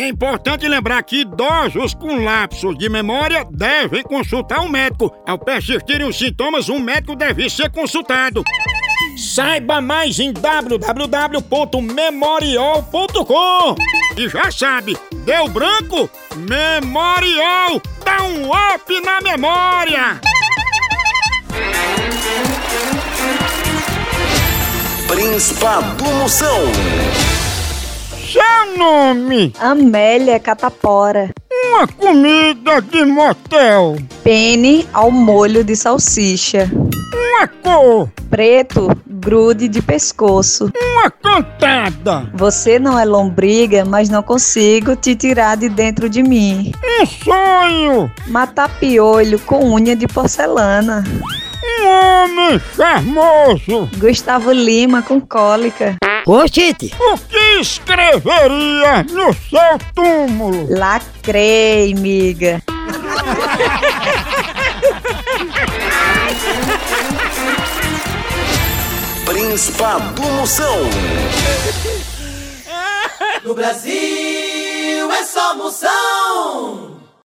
É importante lembrar que idosos com lapsos de memória devem consultar um médico. Ao persistirem os sintomas, um médico deve ser consultado. Saiba mais em www.memorial.com. E já sabe, deu branco? Memorial! Dá um up na memória! Príncipa do Moção. Seu nome? Amélia Catapora. Uma comida de motel. Pene ao molho de salsicha. Uma cor. Preto, grude de pescoço. Uma cantada. Você não é lombriga, mas não consigo te tirar de dentro de mim. Um sonho. Matar piolho com unha de porcelana. Um homem charmoso. Gustavo Lima com cólica. Oxente, O que escreveria no seu túmulo? Lacrei, miga. Príncipa do Moção. No Brasil é só moção.